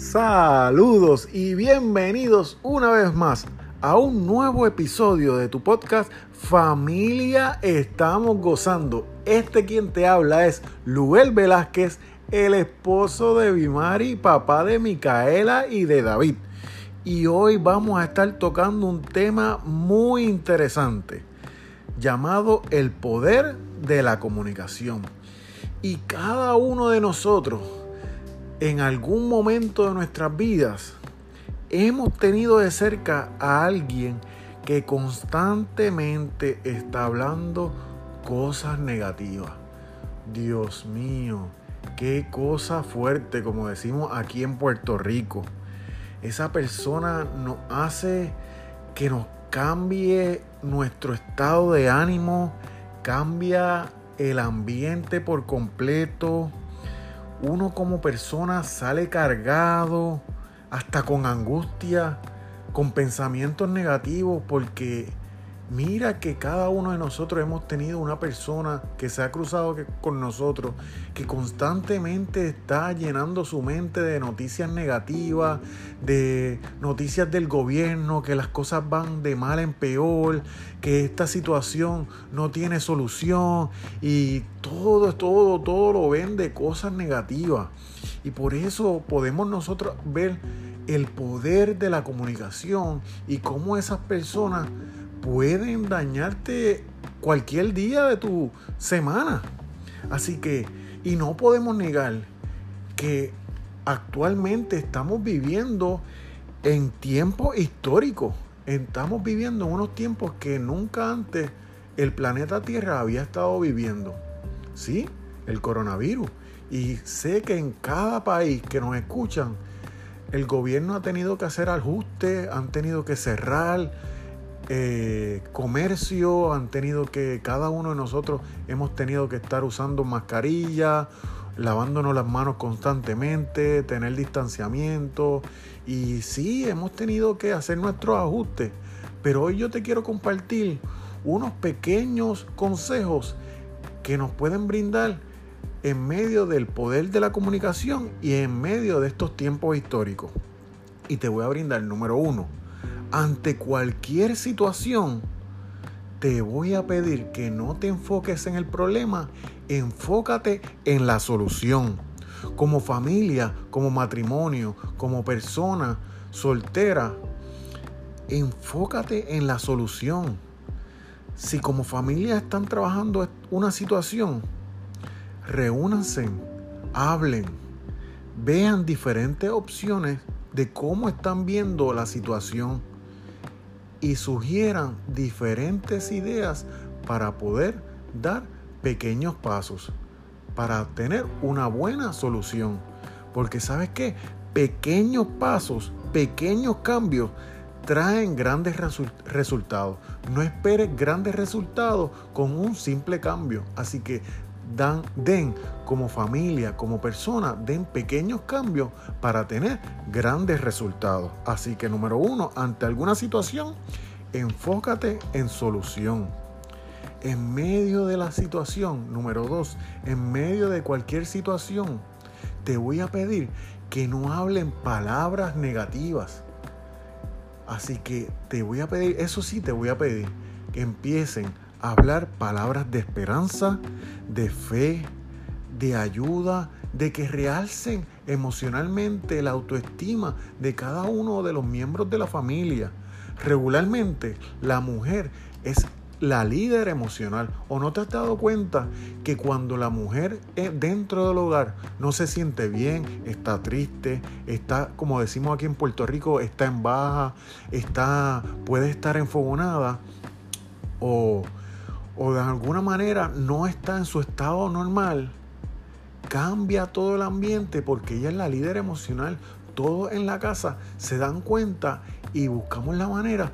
Saludos y bienvenidos una vez más a un nuevo episodio de tu podcast Familia Estamos Gozando. Este quien te habla es Luel Velázquez, el esposo de Bimari, papá de Micaela y de David. Y hoy vamos a estar tocando un tema muy interesante llamado el poder de la comunicación. Y cada uno de nosotros en algún momento de nuestras vidas hemos tenido de cerca a alguien que constantemente está hablando cosas negativas. Dios mío, qué cosa fuerte, como decimos aquí en Puerto Rico. Esa persona nos hace que nos cambie nuestro estado de ánimo, cambia el ambiente por completo uno como persona sale cargado, hasta con angustia, con pensamientos negativos, porque Mira que cada uno de nosotros hemos tenido una persona que se ha cruzado con nosotros, que constantemente está llenando su mente de noticias negativas, de noticias del gobierno, que las cosas van de mal en peor, que esta situación no tiene solución y todo, todo, todo lo ven de cosas negativas. Y por eso podemos nosotros ver el poder de la comunicación y cómo esas personas pueden dañarte cualquier día de tu semana. Así que, y no podemos negar que actualmente estamos viviendo en tiempos históricos. Estamos viviendo en unos tiempos que nunca antes el planeta Tierra había estado viviendo. ¿Sí? El coronavirus. Y sé que en cada país que nos escuchan, el gobierno ha tenido que hacer ajustes, han tenido que cerrar, eh, comercio, han tenido que, cada uno de nosotros hemos tenido que estar usando mascarilla, lavándonos las manos constantemente, tener distanciamiento. Y sí, hemos tenido que hacer nuestros ajustes. Pero hoy yo te quiero compartir unos pequeños consejos que nos pueden brindar en medio del poder de la comunicación y en medio de estos tiempos históricos. Y te voy a brindar número uno ante cualquier situación, te voy a pedir que no te enfoques en el problema, enfócate en la solución. Como familia, como matrimonio, como persona soltera, enfócate en la solución. Si como familia están trabajando una situación, reúnanse, hablen, vean diferentes opciones de cómo están viendo la situación y sugieran diferentes ideas para poder dar pequeños pasos, para tener una buena solución. Porque sabes qué, pequeños pasos, pequeños cambios traen grandes resultados. No esperes grandes resultados con un simple cambio. Así que dan, den como familia, como persona, den pequeños cambios para tener grandes resultados. Así que número uno, ante alguna situación, enfócate en solución. En medio de la situación, número dos, en medio de cualquier situación, te voy a pedir que no hablen palabras negativas. Así que te voy a pedir, eso sí te voy a pedir, que empiecen hablar palabras de esperanza, de fe, de ayuda, de que realcen emocionalmente la autoestima de cada uno de los miembros de la familia. Regularmente la mujer es la líder emocional. ¿O no te has dado cuenta que cuando la mujer dentro del hogar no se siente bien, está triste, está, como decimos aquí en Puerto Rico, está en baja, está, puede estar enfogonada o o de alguna manera no está en su estado normal, cambia todo el ambiente porque ella es la líder emocional. Todos en la casa se dan cuenta y buscamos la manera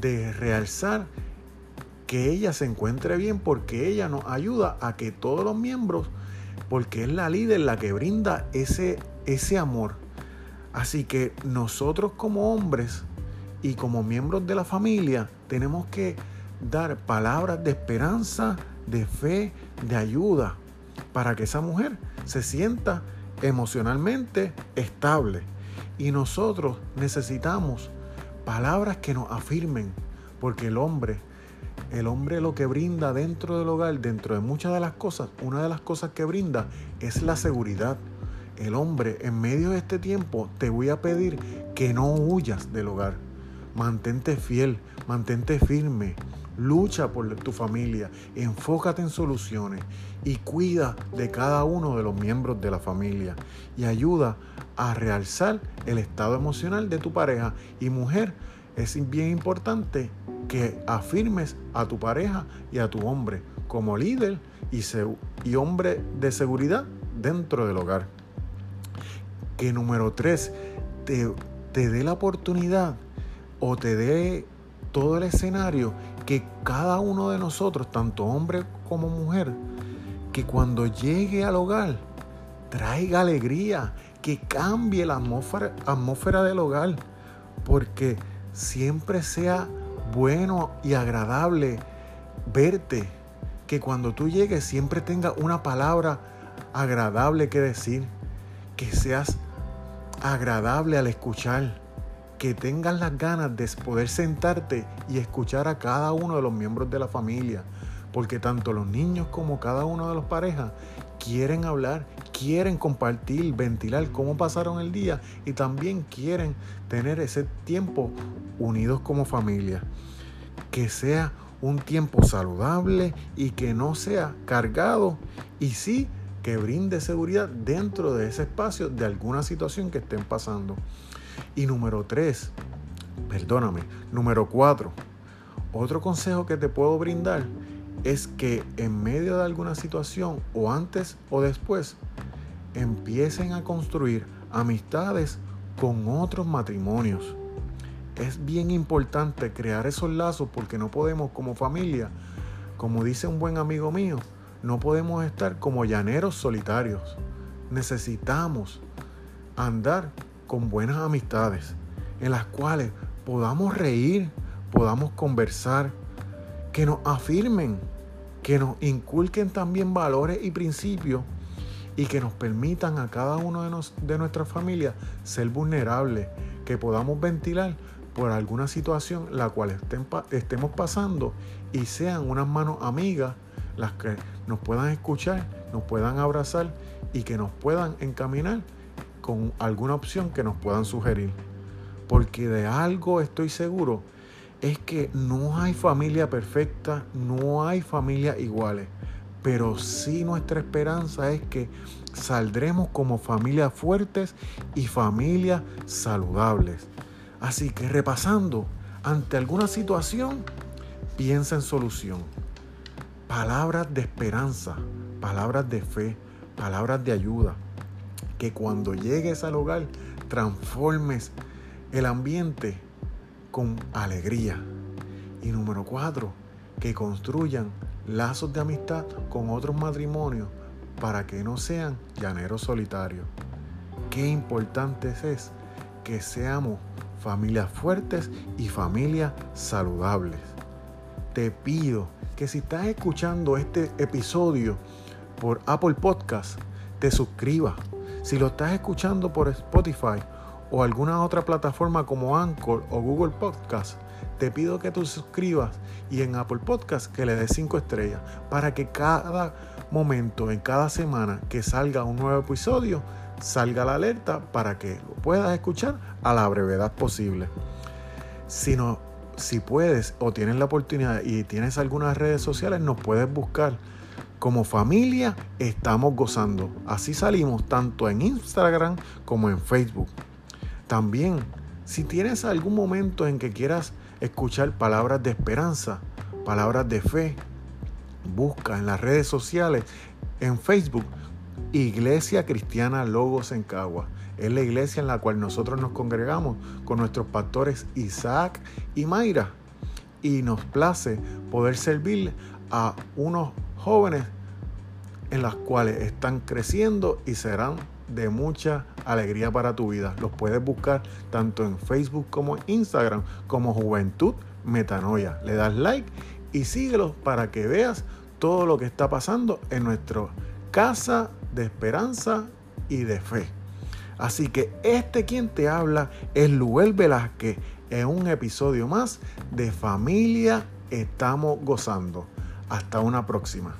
de realzar que ella se encuentre bien porque ella nos ayuda a que todos los miembros, porque es la líder la que brinda ese, ese amor. Así que nosotros como hombres y como miembros de la familia tenemos que dar palabras de esperanza, de fe, de ayuda, para que esa mujer se sienta emocionalmente estable. Y nosotros necesitamos palabras que nos afirmen, porque el hombre, el hombre lo que brinda dentro del hogar, dentro de muchas de las cosas, una de las cosas que brinda es la seguridad. El hombre, en medio de este tiempo, te voy a pedir que no huyas del hogar. Mantente fiel, mantente firme, lucha por tu familia, enfócate en soluciones y cuida de cada uno de los miembros de la familia y ayuda a realzar el estado emocional de tu pareja. Y mujer, es bien importante que afirmes a tu pareja y a tu hombre como líder y, y hombre de seguridad dentro del hogar. Que número tres, te, te dé la oportunidad o te dé todo el escenario que cada uno de nosotros, tanto hombre como mujer, que cuando llegue al hogar traiga alegría, que cambie la atmósfera, atmósfera del hogar, porque siempre sea bueno y agradable verte, que cuando tú llegues siempre tenga una palabra agradable que decir, que seas agradable al escuchar, que tengas las ganas de poder sentarte y escuchar a cada uno de los miembros de la familia, porque tanto los niños como cada uno de los parejas quieren hablar, quieren compartir, ventilar cómo pasaron el día y también quieren tener ese tiempo unidos como familia. Que sea un tiempo saludable y que no sea cargado y sí que brinde seguridad dentro de ese espacio de alguna situación que estén pasando. Y número tres, perdóname, número cuatro, otro consejo que te puedo brindar es que en medio de alguna situación o antes o después empiecen a construir amistades con otros matrimonios. Es bien importante crear esos lazos porque no podemos como familia, como dice un buen amigo mío, no podemos estar como llaneros solitarios. Necesitamos andar con buenas amistades en las cuales podamos reír, podamos conversar, que nos afirmen, que nos inculquen también valores y principios y que nos permitan a cada uno de, nos, de nuestras familias ser vulnerables, que podamos ventilar por alguna situación la cual estemos pasando y sean unas manos amigas las que nos puedan escuchar, nos puedan abrazar y que nos puedan encaminar con alguna opción que nos puedan sugerir. Porque de algo estoy seguro, es que no hay familia perfecta, no hay familia iguales, pero sí nuestra esperanza es que saldremos como familias fuertes y familias saludables. Así que repasando, ante alguna situación, piensa en solución. Palabras de esperanza, palabras de fe, palabras de ayuda. Que cuando llegues al hogar transformes el ambiente con alegría. Y número cuatro, que construyan lazos de amistad con otros matrimonios para que no sean llaneros solitarios. Qué importante es que seamos familias fuertes y familias saludables. Te pido que si estás escuchando este episodio por Apple Podcast, te suscribas. Si lo estás escuchando por Spotify o alguna otra plataforma como Anchor o Google Podcast, te pido que te suscribas y en Apple Podcast que le des 5 estrellas para que cada momento, en cada semana que salga un nuevo episodio, salga la alerta para que lo puedas escuchar a la brevedad posible. Si, no, si puedes o tienes la oportunidad y tienes algunas redes sociales, nos puedes buscar. Como familia estamos gozando. Así salimos tanto en Instagram como en Facebook. También, si tienes algún momento en que quieras escuchar palabras de esperanza, palabras de fe, busca en las redes sociales, en Facebook, Iglesia Cristiana Logos en Cagua. Es la iglesia en la cual nosotros nos congregamos con nuestros pastores Isaac y Mayra. Y nos place poder servir a unos jóvenes en las cuales están creciendo y serán de mucha alegría para tu vida. Los puedes buscar tanto en Facebook como en Instagram como Juventud Metanoia. Le das like y síguelos para que veas todo lo que está pasando en nuestra casa de esperanza y de fe. Así que este quien te habla es Luel Velázquez en un episodio más de Familia Estamos Gozando. Hasta una próxima.